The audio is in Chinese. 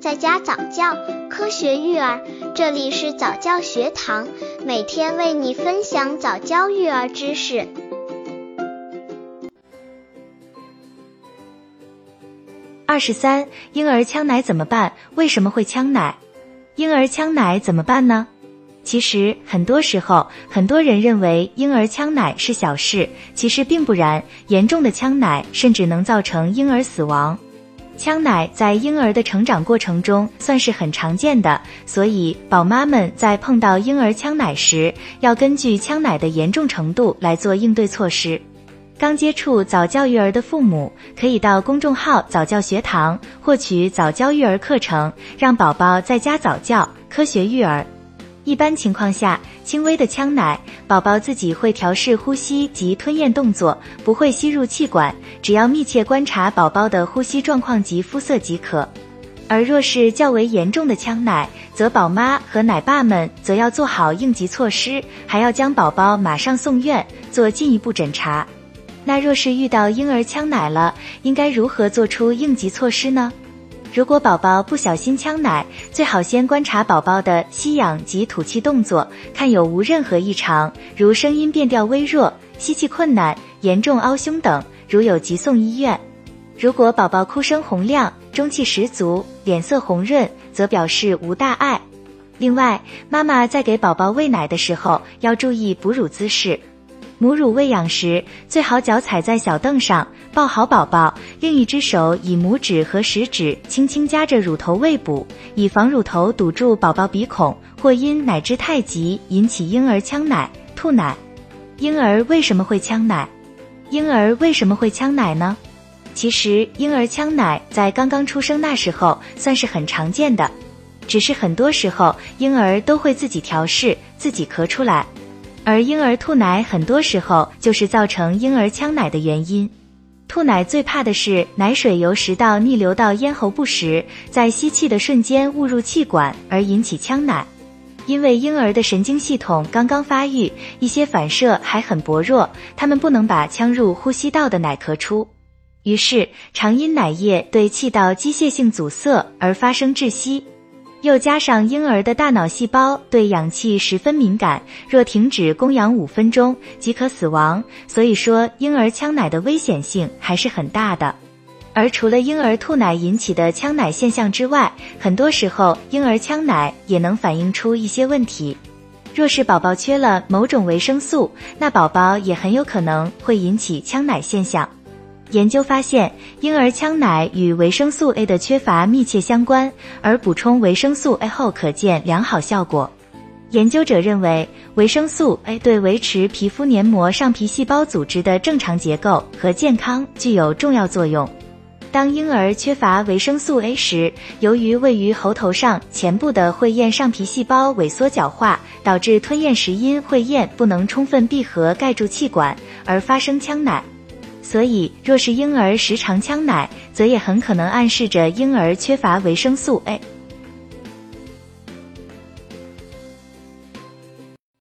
在家早教，科学育儿，这里是早教学堂，每天为你分享早教育儿知识。二十三，婴儿呛奶怎么办？为什么会呛奶？婴儿呛奶怎么办呢？其实很多时候，很多人认为婴儿呛奶是小事，其实并不然，严重的呛奶甚至能造成婴儿死亡。呛奶在婴儿的成长过程中算是很常见的，所以宝妈们在碰到婴儿呛奶时，要根据呛奶的严重程度来做应对措施。刚接触早教育儿的父母，可以到公众号早教学堂获取早教育儿课程，让宝宝在家早教，科学育儿。一般情况下，轻微的呛奶，宝宝自己会调试呼吸及吞咽动作，不会吸入气管。只要密切观察宝宝的呼吸状况及肤色即可。而若是较为严重的呛奶，则宝妈和奶爸们则要做好应急措施，还要将宝宝马上送院做进一步诊查。那若是遇到婴儿呛奶了，应该如何做出应急措施呢？如果宝宝不小心呛奶，最好先观察宝宝的吸氧及吐气动作，看有无任何异常，如声音变调微弱、吸气困难、严重凹胸等。如有急送医院。如果宝宝哭声洪亮、中气十足、脸色红润，则表示无大碍。另外，妈妈在给宝宝喂奶的时候要注意哺乳姿势。母乳喂养时，最好脚踩在小凳上，抱好宝宝，另一只手以拇指和食指轻轻夹着乳头喂哺，以防乳头堵住宝宝鼻孔，或因奶汁太急引起婴儿呛奶、吐奶。婴儿为什么会呛奶？婴儿为什么会呛奶呢？其实，婴儿呛奶在刚刚出生那时候算是很常见的，只是很多时候婴儿都会自己调试，自己咳出来。而婴儿吐奶，很多时候就是造成婴儿呛奶的原因。吐奶最怕的是奶水由食道逆流到咽喉部时，在吸气的瞬间误入气管而引起呛奶。因为婴儿的神经系统刚刚发育，一些反射还很薄弱，他们不能把呛入呼吸道的奶咳出，于是常因奶液对气道机械性阻塞而发生窒息。又加上婴儿的大脑细胞对氧气十分敏感，若停止供氧五分钟即可死亡。所以说，婴儿呛奶的危险性还是很大的。而除了婴儿吐奶引起的呛奶现象之外，很多时候婴儿呛奶也能反映出一些问题。若是宝宝缺了某种维生素，那宝宝也很有可能会引起呛奶现象。研究发现，婴儿呛奶与维生素 A 的缺乏密切相关，而补充维生素 A 后可见良好效果。研究者认为，维生素 A 对维持皮肤黏膜上皮细胞组织的正常结构和健康具有重要作用。当婴儿缺乏维生素 A 时，由于位于喉头上前部的会厌上皮细胞萎缩角化，导致吞咽时因会厌不能充分闭合盖住气管而发生呛奶。所以，若是婴儿时常呛奶，则也很可能暗示着婴儿缺乏维生素 A。